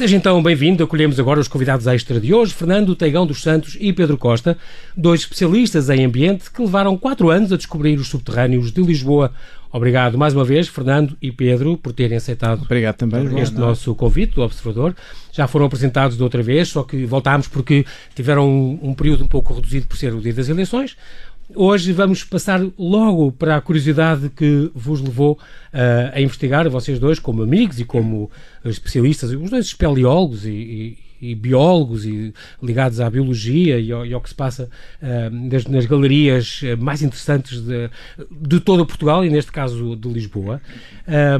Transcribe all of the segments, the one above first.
Seja então bem-vindo. Acolhemos agora os convidados extra de hoje, Fernando Teigão dos Santos e Pedro Costa, dois especialistas em ambiente que levaram quatro anos a descobrir os subterrâneos de Lisboa. Obrigado mais uma vez, Fernando e Pedro, por terem aceitado Obrigado também, João. este nosso convite do Observador. Já foram apresentados de outra vez, só que voltámos porque tiveram um, um período um pouco reduzido por ser o dia das eleições. Hoje vamos passar logo para a curiosidade que vos levou uh, a investigar, vocês dois, como amigos e como especialistas, os dois espeleólogos e, e, e biólogos e ligados à biologia e ao, e ao que se passa uh, nas, galerias mais interessantes de, de todo Portugal e neste caso de Lisboa.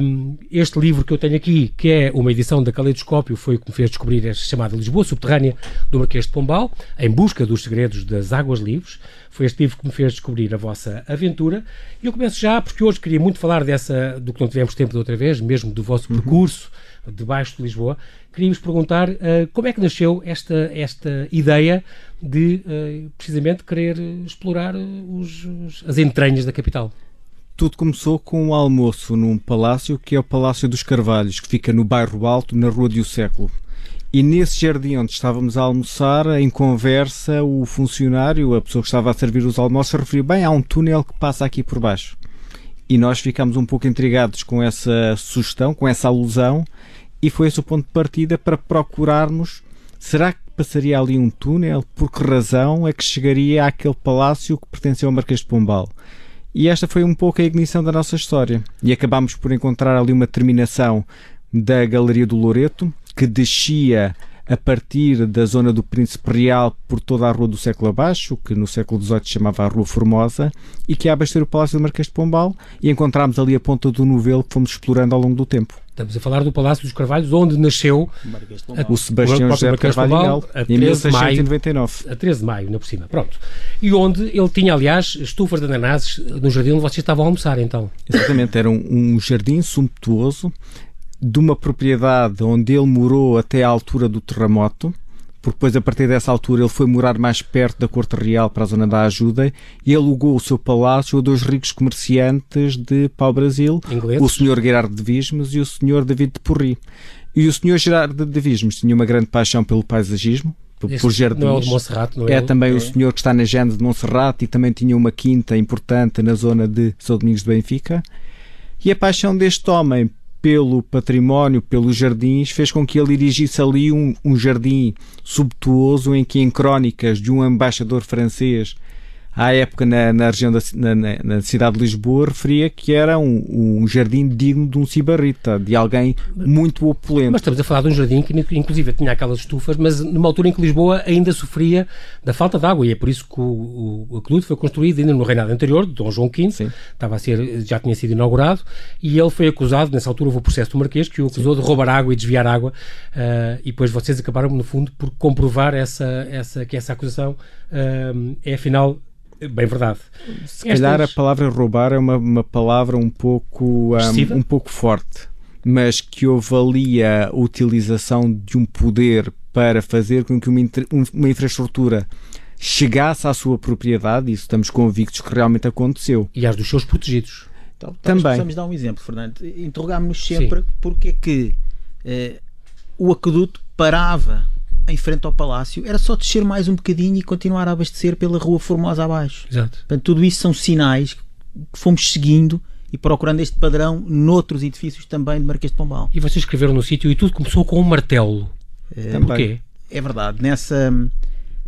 Um, este livro que eu tenho aqui, que é uma edição da Caleidoscópio, foi o que me fez descobrir esta chamada Lisboa Subterrânea do Marquês de Pombal, em busca dos segredos das águas livres. Foi este livro que me fez descobrir a vossa aventura. E eu começo já, porque hoje queria muito falar dessa, do que não tivemos tempo de outra vez, mesmo do vosso uhum. percurso debaixo de Lisboa. Queria-vos perguntar uh, como é que nasceu esta, esta ideia de, uh, precisamente, querer explorar os, os, as entranhas da capital. Tudo começou com um almoço num palácio que é o Palácio dos Carvalhos, que fica no bairro Alto, na Rua de Século. E nesse jardim onde estávamos a almoçar, em conversa, o funcionário, a pessoa que estava a servir os almoços, referiu: bem, há um túnel que passa aqui por baixo. E nós ficámos um pouco intrigados com essa sugestão, com essa alusão, e foi esse o ponto de partida para procurarmos: será que passaria ali um túnel? Por que razão é que chegaria àquele palácio que pertenceu ao Marquês de Pombal? E esta foi um pouco a ignição da nossa história. E acabámos por encontrar ali uma terminação da Galeria do Loreto, que descia a partir da zona do Príncipe Real por toda a Rua do Século Abaixo, que no século XVIII chamava a Rua Formosa, e que ia abastecer o Palácio do Marquês de Pombal, e encontramos ali a ponta do novelo que fomos explorando ao longo do tempo. Estamos a falar do Palácio dos Carvalhos, onde nasceu o Sebastião José Carvalho em 1699. a 13 de maio, na por cima. Pronto. E onde ele tinha, aliás, estufas de ananases no jardim onde vocês estavam a almoçar, então. Exatamente, era um, um jardim sumptuoso de uma propriedade onde ele morou até à altura do terremoto, porque depois, a partir dessa altura, ele foi morar mais perto da Corte Real para a zona da ajuda e alugou o seu palácio a dois ricos comerciantes de pau-brasil, o Sr. Gerardo de Vismes e o Sr. David de Porri. E o Sr. Gerardo de Vismes tinha uma grande paixão pelo paisagismo, por jardins. Não é o de Monserrate, não é? É também é. o senhor que está na Gênese de Monserrate e também tinha uma quinta importante na zona de São Domingos de Benfica. E a paixão deste homem pelo património, pelos jardins, fez com que ele dirigisse ali um, um jardim subtuoso em que, em crónicas de um embaixador francês à época na, na região da na, na, cidade de Lisboa referia que era um, um jardim digno de um cibarrita, de alguém muito opulento. Mas estamos a falar de um jardim que inclusive tinha aquelas estufas, mas numa altura em que Lisboa ainda sofria da falta de água e é por isso que o, o aqueduto foi construído ainda no reinado anterior, de Dom João V, Sim. estava a ser, já tinha sido inaugurado e ele foi acusado, nessa altura houve o processo do Marquês, que o acusou Sim. de roubar água e desviar água uh, e depois vocês acabaram no fundo por comprovar essa, essa, que essa acusação uh, é afinal Bem verdade. Se Estas... calhar a palavra roubar é uma, uma palavra um pouco, um, um pouco forte, mas que houve ali a utilização de um poder para fazer com que uma, uma infraestrutura chegasse à sua propriedade, isso estamos convictos que realmente aconteceu. E às dos seus protegidos. Então, Também. Precisamos dar um exemplo, Fernando. Interrogámos-nos sempre Sim. porque é que eh, o aqueduto parava em frente ao palácio, era só descer mais um bocadinho e continuar a abastecer pela Rua Formosa abaixo. Exato. Portanto, tudo isso são sinais que fomos seguindo e procurando este padrão noutros edifícios também de Marquês de Pombal. E vocês escreveram no sítio e tudo começou com um martelo. É, Porquê? É verdade. Nessa,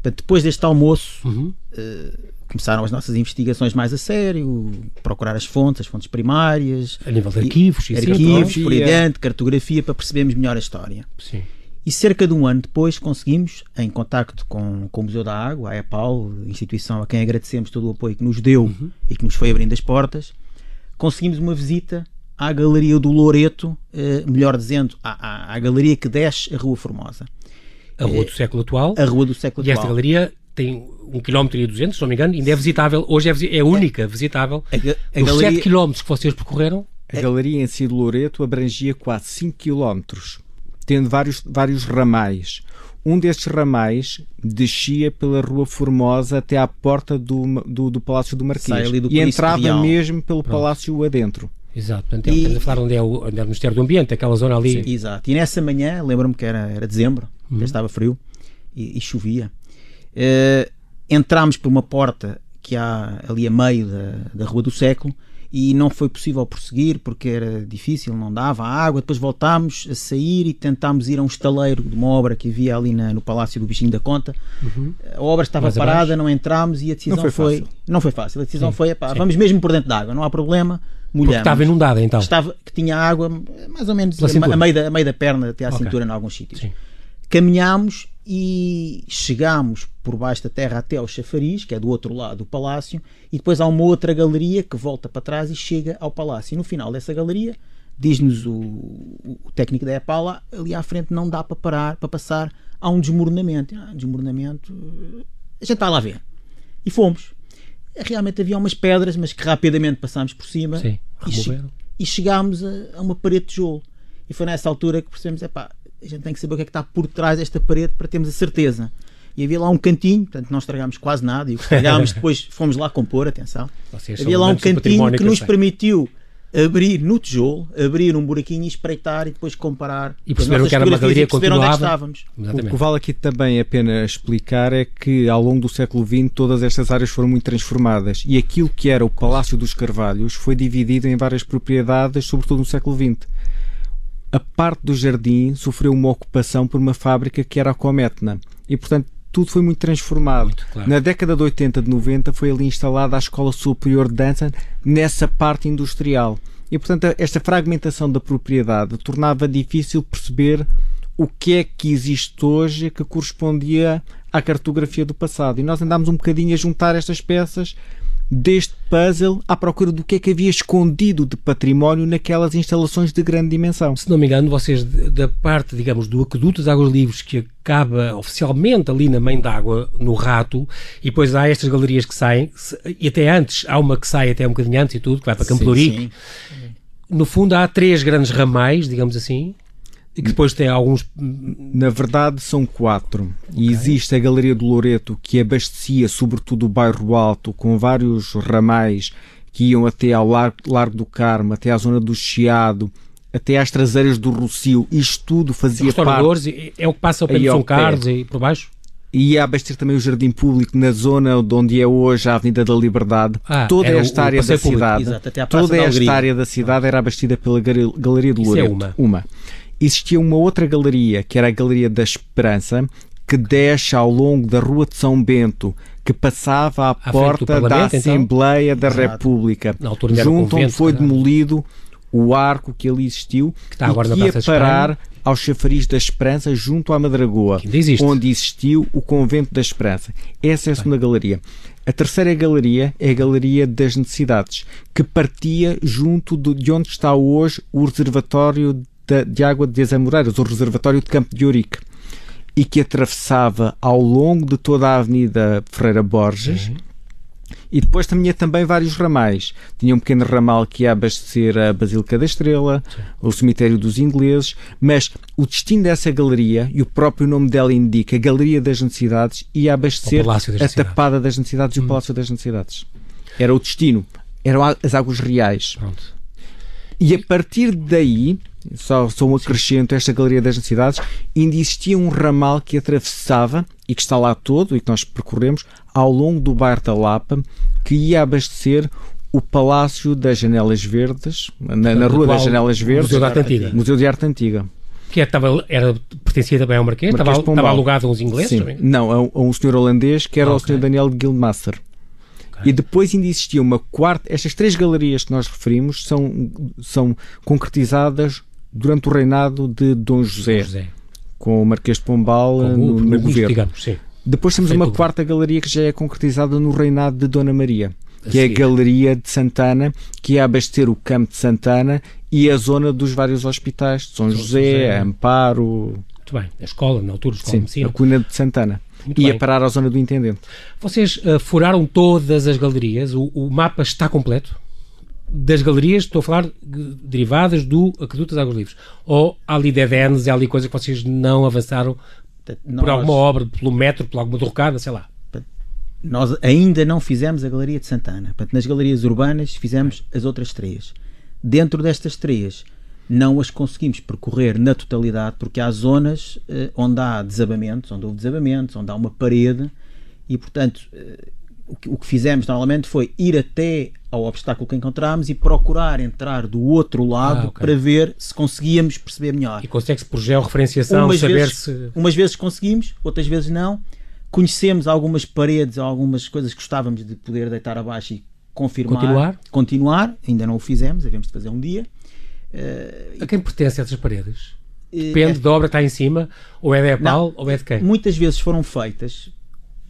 depois deste almoço, uhum. uh, começaram as nossas investigações mais a sério, procurar as fontes, as fontes primárias. A nível de arquivos, e, arquivos, por aí adiante, cartografia, para percebermos melhor a história. Sim. E cerca de um ano depois conseguimos, em contacto com, com o Museu da Água, a EPAL, instituição a quem agradecemos todo o apoio que nos deu uhum. e que nos foi abrindo as portas, conseguimos uma visita à Galeria do Loreto, eh, melhor dizendo, à, à, à, galeria que desce a Rua Formosa. A Rua do eh, Século Atual. A Rua do Século e Atual. E esta galeria tem um quilómetro e 200, se não me engano, ainda é visitável, hoje é, é única visitável. A, a Os galeria, 7 quilómetros que vocês percorreram. A galeria em si do Loreto abrangia quase 5 quilómetros tendo vários, vários ramais. Um destes ramais descia pela Rua Formosa até à porta do, do, do Palácio do Marquês do e entrava Real. mesmo pelo Pronto. palácio adentro. Exato, portanto, e... estamos a falar onde é, o, onde é o Ministério do Ambiente, aquela zona ali. Sim, exato. E nessa manhã, lembro-me que era, era dezembro, uhum. já estava frio e, e chovia. Uh, entramos por uma porta que há ali a meio da, da Rua do Século e não foi possível prosseguir porque era difícil, não dava água. Depois voltámos a sair e tentámos ir a um estaleiro de uma obra que havia ali na, no Palácio do Bichinho da Conta. Uhum. A obra estava Mais parada, abaixo. não entramos e a decisão não foi, foi não foi fácil. A decisão sim, foi, epá, vamos mesmo por dentro da água, não há problema. Molhamos. Porque estava inundada então. Estava, que tinha água mais ou menos a, a, meio da, a meio da perna até à okay. cintura em alguns sítios. Sim. Caminhámos e chegámos por baixo da terra até ao chafariz, que é do outro lado do palácio, e depois há uma outra galeria que volta para trás e chega ao palácio. E no final dessa galeria, diz-nos o, o, técnico da EPALA, ali à frente não dá para parar, para passar, há um desmoronamento. Ah, desmoronamento, a gente vai lá ver. E fomos. Realmente havia umas pedras, mas que rapidamente passámos por cima Sim, e, che e, chegámos a, a, uma parede de tijolo. E foi nessa altura que percebemos, é pá, a gente tem que saber o que é que está por trás desta parede para termos a certeza. E havia lá um cantinho, portanto não estragámos quase nada e o que estragámos depois fomos lá compor, atenção. Vocês havia lá um cantinho que nos permitiu abrir no tijolo, abrir um buraquinho e espreitar e depois comparar. E perceberam que era uma galeria continuava. Onde é estávamos. O que vale aqui também a pena explicar é que ao longo do século XX todas estas áreas foram muito transformadas e aquilo que era o Palácio dos Carvalhos foi dividido em várias propriedades, sobretudo no século XX a parte do jardim sofreu uma ocupação por uma fábrica que era a Cometna. E, portanto, tudo foi muito transformado. Muito, claro. Na década de 80, de 90, foi ali instalada a Escola Superior de Dança nessa parte industrial. E, portanto, esta fragmentação da propriedade tornava difícil perceber o que é que existe hoje que correspondia à cartografia do passado. E nós andámos um bocadinho a juntar estas peças deste puzzle à procura do que é que havia escondido de património naquelas instalações de grande dimensão. Se não me engano, vocês, da parte, digamos, do aqueduto das Águas Livres, que acaba oficialmente ali na Mãe d'Água, no Rato, e depois há estas galerias que saem, e até antes, há uma que sai até um bocadinho antes e tudo, que vai para Campo Sim, No fundo, há três grandes ramais, digamos assim, e que depois tem alguns. Na verdade, são quatro. Okay. E existe a Galeria do Loreto, que abastecia sobretudo o bairro Alto, com vários ramais que iam até ao Largo, Largo do Carmo, até à zona do Chiado, até às traseiras do Rocio. Isto tudo fazia parte. É o que passa de São Carlos e por baixo? E ia abastecer também o jardim público na zona onde é hoje a Avenida da Liberdade. Ah, toda esta o, área o da cidade, Exato, toda esta área da cidade era abastecida pela Galeria do Isso Loreto. É uma. uma existia uma outra galeria, que era a Galeria da Esperança, que desce ao longo da Rua de São Bento, que passava à, à porta da então? Assembleia então? da Exato. República, junto onde foi demolido o arco que ali existiu que está agora e que ia parar ao chafariz da Esperança junto à Madragoa, onde existiu o Convento da Esperança. Essa é a segunda Bem. galeria. A terceira galeria é a Galeria das Necessidades, que partia junto de onde está hoje o Reservatório de, de água de Desamoreiras, o reservatório de Campo de Ourique, e que atravessava ao longo de toda a Avenida Ferreira Borges. Uhum. E depois tinha também vários ramais. Tinha um pequeno ramal que ia abastecer a Basílica da Estrela, Sim. o Cemitério dos Ingleses, mas o destino dessa galeria, e o próprio nome dela indica, Galeria das Necessidades, ia abastecer a Tapada das Necessidades hum. e o hum. Palácio das Necessidades. Era o destino, eram as águas reais. Pronto. E a partir daí, só, só um acrescento a esta Galeria das Necessidades, ainda existia um ramal que atravessava, e que está lá todo, e que nós percorremos, ao longo do bairro da Lapa, que ia abastecer o Palácio das Janelas Verdes, na, na Rua das Janelas Verdes, Museu de Arte Antiga. Museu de Arte Antiga. Que é, estava, era, pertencia também ao Marquês, Marquês estava, estava alugado a uns ingleses Sim. também? Não, a, a, um senhor holandês que era ah, okay. o senhor Daniel de Guildmaster. E depois ainda existia uma quarta. Estas três galerias que nós referimos são, são concretizadas durante o reinado de Dom José, José. com o Marquês de Pombal no, no governo. Digamos, depois temos uma quarta galeria que já é concretizada no reinado de Dona Maria, que é a Galeria de Santana, que é abastecer o campo de Santana e a zona dos vários hospitais, de São, São José, José, Amparo. Muito bem, a escola, na altura, a escola Sim, de medicina. A Cunha de Santana. Muito ia bem. parar à zona do intendente. Vocês uh, furaram todas as galerias, o, o, mapa está completo? Das galerias, estou a falar de, derivadas do Aqueduto das Águas Livres. Ou há ali dedenes e há ali coisas que vocês não avançaram Nós... por alguma obra, pelo metro, por alguma derrocada, sei lá. Nós ainda não fizemos a Galeria de Santana. Portanto, nas galerias urbanas fizemos as outras três. Dentro destas três, não as conseguimos percorrer na totalidade, porque há zonas eh, onde há desabamentos, onde houve desabamentos, onde há uma parede, e portanto eh, o, que, o que fizemos normalmente foi ir até ao obstáculo que encontramos e procurar entrar do outro lado Ah, ok. para ver se conseguíamos perceber melhor. E consegue-se por georreferenciação Umas saber vezes, se. umas vezes conseguimos, outras vezes não. Conhecemos algumas paredes, algumas coisas que gostávamos de poder deitar abaixo e confirmar. Continuar? Continuar. Ainda não o fizemos, devemos de fazer um dia. Eh, A quem pertence essas paredes? eh, Depende da obra que está em cima, ou é da EPAL, ou é de quem? muitas vezes foram feitas,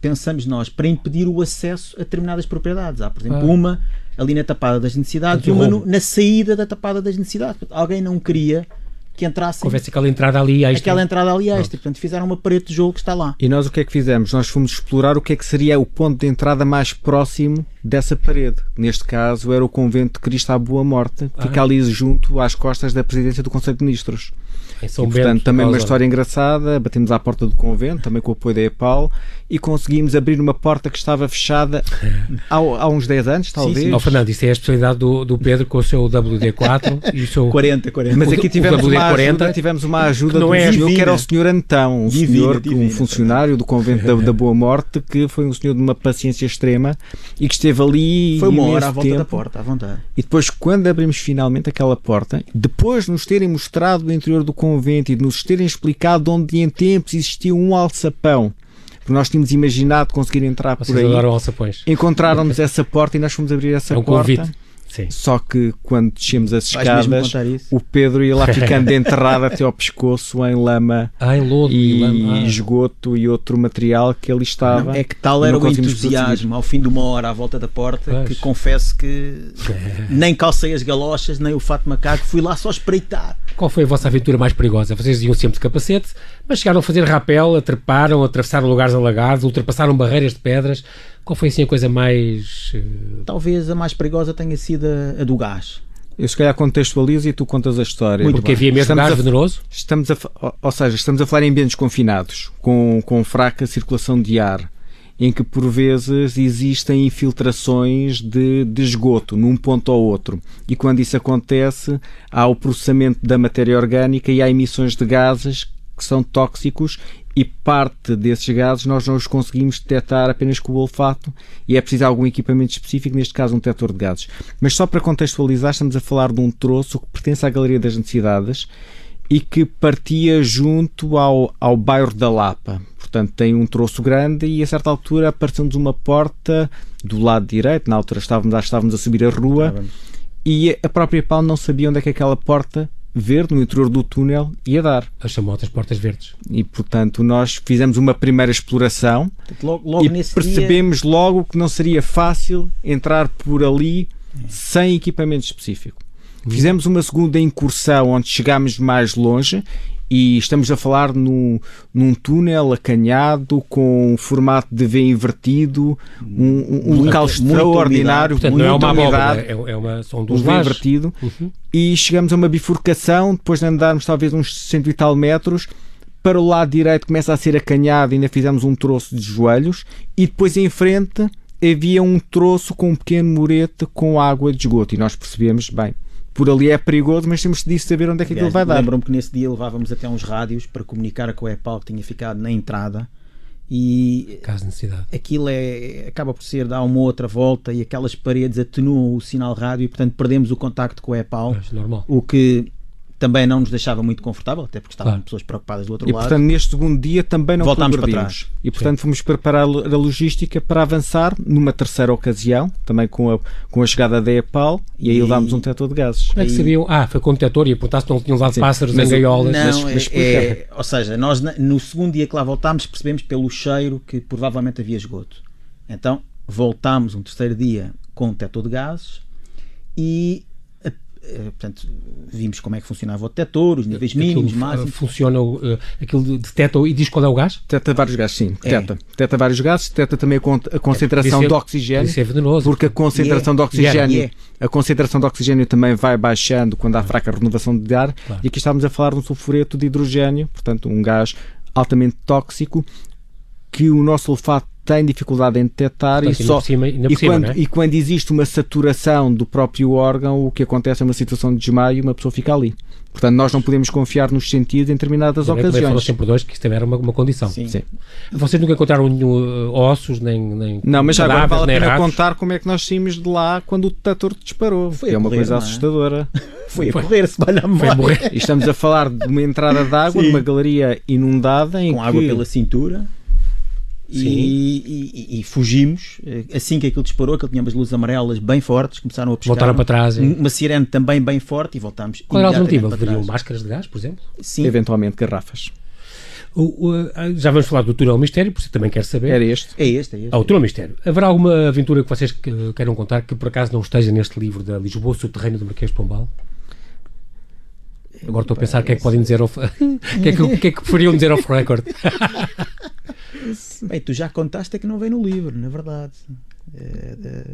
pensamos nós, para impedir o acesso a determinadas propriedades. Há, por exemplo, Ah. uma ali na tapada das necessidades e uma no- na saída da tapada das necessidades. Portanto, alguém não queria que entrasse Houvesse aquela entrada ali extra. aquela entrada ali extra. Portanto, fizeram uma parede de tijolo que está lá. E nós o que é que fizemos? Nós fomos explorar o que é que seria o ponto de entrada mais próximo dessa parede. Neste caso era o convento de Cristo à Boa Morte, que fica Ah. ali junto às costas da presidência do Conselho de Ministros. E, Bento, portanto, também uma história engraçada. Batemos à porta do convento, também com o apoio da EPAL, e conseguimos abrir uma porta que estava fechada há, há uns 10 anos, talvez. sim. Ó Fernando, isso é a especialidade do, do Pedro com o seu WD4 e o seu. 40, 40. Mas aqui o tivemos uma, WD-40 ajuda, tivemos uma ajuda que não de um é senhor que divina. era o senhor Antão, um Divina, senhor, que- um divina, funcionário do convento da, da Boa Morte, que foi um senhor de uma paciência extrema e que esteve ali Foi uma hora à volta tempo. da porta, à vontade. E depois, quando abrimos finalmente aquela porta, depois de nos terem mostrado o interior do convento e de nos terem explicado onde em tempos existia um alçapão, porque nós tínhamos imaginado conseguir entrar Vocês por aí, adoram alçapões. encontraram-nos essa porta e nós fomos abrir essa É um porta. convite. Sim. Só que quando descemos as escadas, o Pedro ia lá ficando enterrado até ao pescoço em lama Ah, em lodo e, e lama. Ah. esgoto e outro material que ali estava. Não, é que tal e era o entusiasmo ao fim de uma hora à volta da porta Pois. que confesso que nem calcei as galochas, nem o fato de macaco, fui lá só espreitar. Qual foi a vossa aventura mais perigosa? Vocês iam sempre de capacete, mas chegaram a fazer rapel, atraparam, atravessaram lugares alagados, ultrapassaram barreiras de pedras. Qual foi assim a coisa mais. eh, Talvez a mais perigosa tenha sido a, a do gás. Eu se calhar contextualizo e tu contas a história. Muito Porque bem. havia mesmo Estamos gás a- venenoso? Estamos a, ou seja, estamos a falar em ambientes confinados, com, com fraca circulação de ar, em que por vezes existem infiltrações de, de esgoto num ponto ou outro. E quando isso acontece, há o processamento da matéria orgânica e há emissões de gases que são tóxicos e parte desses gases nós não os conseguimos detectar apenas com o olfato e é preciso algum equipamento específico, neste caso um detector de gases. Mas só para contextualizar, estamos a falar de um troço que pertence à Galeria das Necessidades e que partia junto ao, ao bairro da Lapa. Portanto, tem um troço grande e a certa altura apareceu-nos uma porta do lado direito, na altura estávamos, estávamos a subir a rua, e a própria PAL não sabia onde é que aquela porta verde no interior do túnel ia dar. As chamadas portas verdes. E, portanto, nós fizemos uma primeira exploração Portanto, Logo, logo e nesse dia, percebemos logo que não seria fácil entrar por ali sem equipamento específico. Fizemos uma segunda incursão onde chegámos mais longe e estamos a falar no, num túnel acanhado com um formato de V invertido, um, um- um local extraordinário, Portanto, não é uma abóbora, é, é uma, são um duas V invertido. Uhum. e chegamos a uma bifurcação, depois de andarmos talvez uns cento e tal metros, para o lado direito começa a ser acanhado, ainda fizemos um troço de joelhos, e depois em frente havia um troço com um pequeno murete com água de esgoto, e nós percebemos, bem, por ali é perigoso, mas temos de saber onde é que aquilo vai dar. Lembro-me que nesse dia levávamos até uns rádios para comunicar com a EPAL que tinha ficado na entrada e Caso de necessidade. aquilo é, acaba por ser dar uma outra volta e aquelas paredes atenuam o sinal rádio e portanto perdemos o contacto com a EPAL, Mas normal. o que também não nos deixava muito confortável, até porque estavam Claro. pessoas preocupadas do outro E lado. portanto, neste segundo dia também não Voltámos para trás. E portanto, fomos preparar a logística para avançar numa terceira ocasião, também com a, com a chegada da EPAL, e aí E- levámos um detector de gases. Como é que Aí- sabiam? Ah, foi com o detector e apontaste que não tinham levado Sim, pássaros mas em gaiolas. Não, mas- mas é- é- ou seja, nós no segundo dia que lá voltámos percebemos pelo cheiro que provavelmente havia esgoto. Então voltámos um terceiro dia com um detector de gases e portanto, vimos como é que funcionava o detector, os níveis mínimos, Aquilo, máximos. Funciona, uh, aquilo detecta e diz qual é o gás? Detecta vários gases, sim. É. Detecta. Detecta vários gases, detecta também a, con- a concentração ser- de oxigênio, Isso é venenoso. porque a concentração E de é, oxigênio, é. a concentração de oxigênio também vai baixando quando há fraca renovação de ar. Claro. E aqui estamos a falar de um sulfureto de hidrogênio, portanto, um gás altamente tóxico que o nosso olfato tem dificuldade em detectar Portanto, e só cima- e, cima, quando, é? e quando existe uma saturação do próprio órgão, o que acontece é uma situação de desmaio e uma pessoa fica ali. Portanto, nós não podemos confiar nos sentidos em determinadas Também falou ocasiões. sempre dois que isso também era uma, uma condição. Sim. Sim. Vocês nunca encontraram nenhum, uh, ossos, nem, nem Não, mas já agora vale a pena contar como é que nós saímos de lá quando o detector disparou. Foi é uma correr, coisa é? assustadora. Foi a Foi. correr, se vai Foi morrer. E estamos a falar de uma entrada de água, Sim. numa galeria inundada em com que água pela cintura. E, Sim. e- e- fugimos eh, assim que aquilo disparou, que ele tinha umas luzes amarelas bem fortes, começaram a pescar. Voltaram para trás. e- Uma sirene também bem forte e voltámos. Qual era a alternativa? trás. máscaras de gás, por exemplo? Sim, eventualmente garrafas. O- o- ah, já vamos falar do túnel mistério, por isso também quero saber. Era este. é este, é este. Ah, o túnel mistério. Haverá alguma aventura que vocês que- queiram contar que por acaso não esteja neste livro da Lisboa Subterrâneo do Marquês de Pombal? Agora estou a pensar o que é que podem dizer o que é que, que é que preferiam dizer off record? Bem, tu já contaste é que não vem no livro, na verdade. É, é-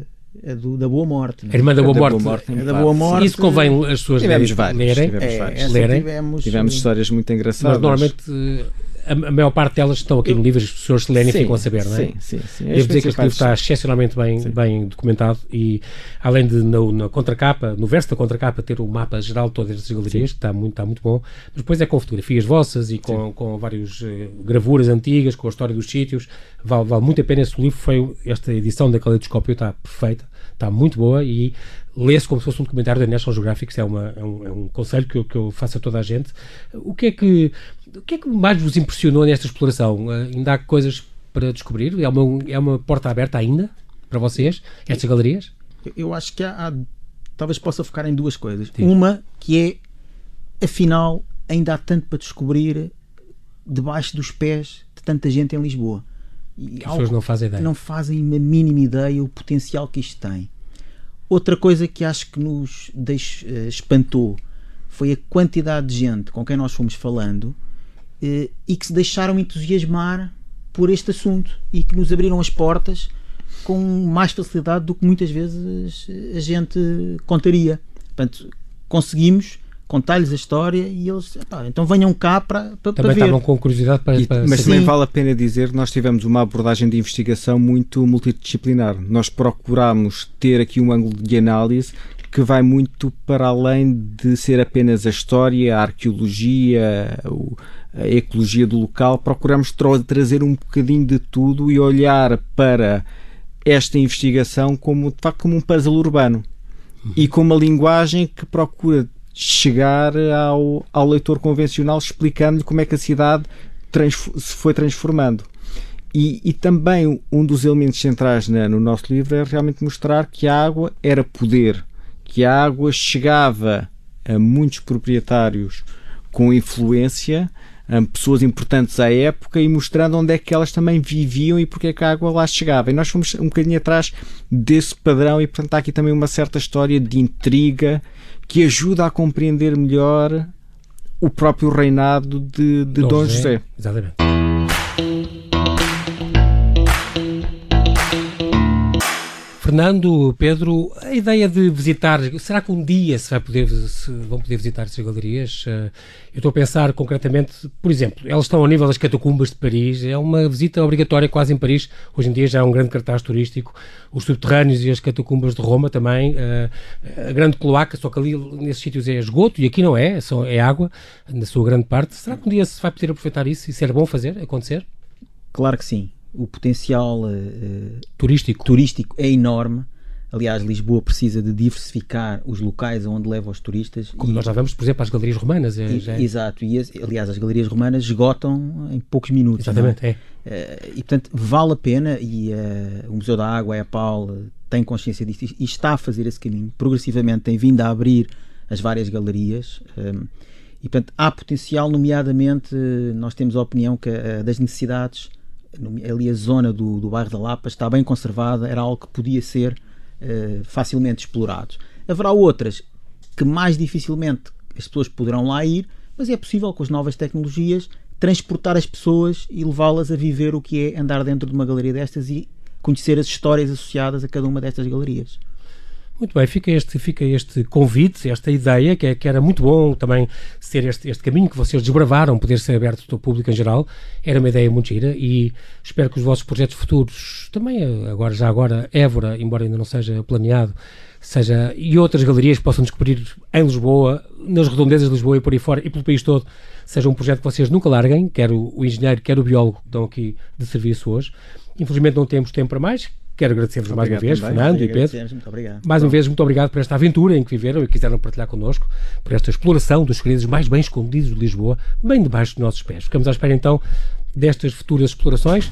é do, da Boa Morte. não A é? irmã da Boa Morte. Morte. É da Boa Morte. Isso convém as pessoas Tivemos lerem- vários, lerem, tivemos É, vários. Lerem. tivemos, Tivemos histórias muito engraçadas. mas normalmente a, a maior parte delas estão aqui no livro, as pessoas se lerem e Sim, ficam a saber, não é? Sim, sim, sim. Devo dizer que este livro está excepcionalmente bem, Sim. bem documentado e além de no, na contracapa, no verso da contracapa ter o mapa geral de todas as galerias, que está muito, está muito bom, mas depois é com fotografias vossas e com, com várias gravuras antigas, com a história dos sítios, vale, vale muito a pena esse livro, foi esta edição da Caleidoscópio está perfeita, está muito boa e lê-se como se fosse um documentário da National Geographic, isso é, uma, é, um, é um conselho que eu, que eu faço a toda a gente. O que é que, o que, é que mais vos impressionou nesta exploração? Eh, ainda há coisas para descobrir? É uma, é uma porta aberta ainda para vocês, estas galerias? Eu- acho que há, há- talvez possa focar em duas coisas. Sim. Uma que é, afinal, ainda há tanto para descobrir debaixo dos pés de tanta gente em Lisboa. E as pessoas não fazem ideia. não fazem a mínima ideia o potencial que isto tem. Outra coisa que acho que nos deix- eh, espantou foi a quantidade de gente com quem nós fomos falando eh, e que se deixaram entusiasmar por este assunto e que nos abriram as portas com mais facilidade do que muitas vezes a gente contaria. Portanto, conseguimos contar-lhes a história e eles, "Epá, então venham cá para, para, Também para estavam com curiosidade para, E- para mas saber. também vale a pena dizer que nós tivemos uma abordagem de investigação muito multidisciplinar. Nós procuramos ter aqui um ângulo de análise que vai muito para além de ser apenas a história, a arqueologia, o- a ecologia do local. Procuramos tra- trazer um bocadinho de tudo e olhar para esta investigação como, de facto, como um puzzle urbano e com uma linguagem que procura chegar ao, ao leitor convencional explicando-lhe como é que a cidade se foi transformando. E, e também um dos elementos centrais na- no nosso livro é realmente mostrar que a água era poder, que a água chegava a muitos proprietários com influência, pessoas importantes à época e mostrando onde é que elas também viviam e porque é que a água lá chegava. E nós fomos um bocadinho atrás desse padrão e portanto há aqui também uma certa história de intriga que ajuda a compreender melhor o próprio reinado de, de Dom, José. Exatamente. Fernando, Pedro, a ideia de visitar, será que um dia se vai poder, se vão poder visitar essas galerias? Eh, Eu estou a pensar concretamente, por exemplo, elas estão ao nível das catacumbas de Paris, é uma visita obrigatória quase em Paris, hoje em dia já é um grande cartaz turístico, os subterrâneos e as catacumbas de Roma também, eh, a grande cloaca, só que ali nesses sítios é esgoto e aqui não é, é água, na sua grande parte. Será que um dia se vai poder aproveitar isso e ser bom fazer, acontecer? Claro que sim. O potencial eh, Turístico. turístico é enorme. Aliás, Lisboa precisa de diversificar os locais onde leva os turistas. Como e- nós já vamos, por exemplo, às galerias romanas. É, e- é- Exato, e aliás, as galerias romanas esgotam em poucos minutos. é? Exatamente, é. Eh, e portanto vale a pena e eh, o Museu da Água, a EPAL, eh, tem consciência disto e está a fazer esse caminho. Progressivamente tem vindo a abrir as várias galerias eh, e portanto há potencial, nomeadamente nós temos a opinião que eh, das necessidades, ali a zona do, do bairro da Lapa está bem conservada, era algo que podia ser eh, facilmente explorado. Haverá outras que mais dificilmente as pessoas poderão lá ir, mas é possível com as novas tecnologias transportar as pessoas e levá-las a viver o que é andar dentro de uma galeria destas e conhecer as histórias associadas a cada uma destas galerias. Muito bem, fica este, fica este convite, esta ideia, que, é, que era muito bom também ser este, este caminho que vocês desbravaram, poder ser aberto ao público em geral, era uma ideia muito gira e espero que os vossos projetos futuros, também agora, já agora, Évora, embora ainda não seja planeado, seja, e outras galerias possam descobrir em Lisboa, nas redondezas de Lisboa e por aí fora, e pelo país todo, seja um projeto que vocês nunca larguem, quer o, o engenheiro, quer o biólogo que estão aqui de serviço hoje. Infelizmente não temos tempo para mais, Quero agradecer-vos mais uma vez, também. Fernando e Pedro. Muito obrigado. Mais uma vez, muito obrigado por esta aventura em que viveram e quiseram partilhar connosco, por esta exploração dos segredos mais bem escondidos de Lisboa, bem debaixo dos nossos pés. Ficamos à espera então destas futuras explorações.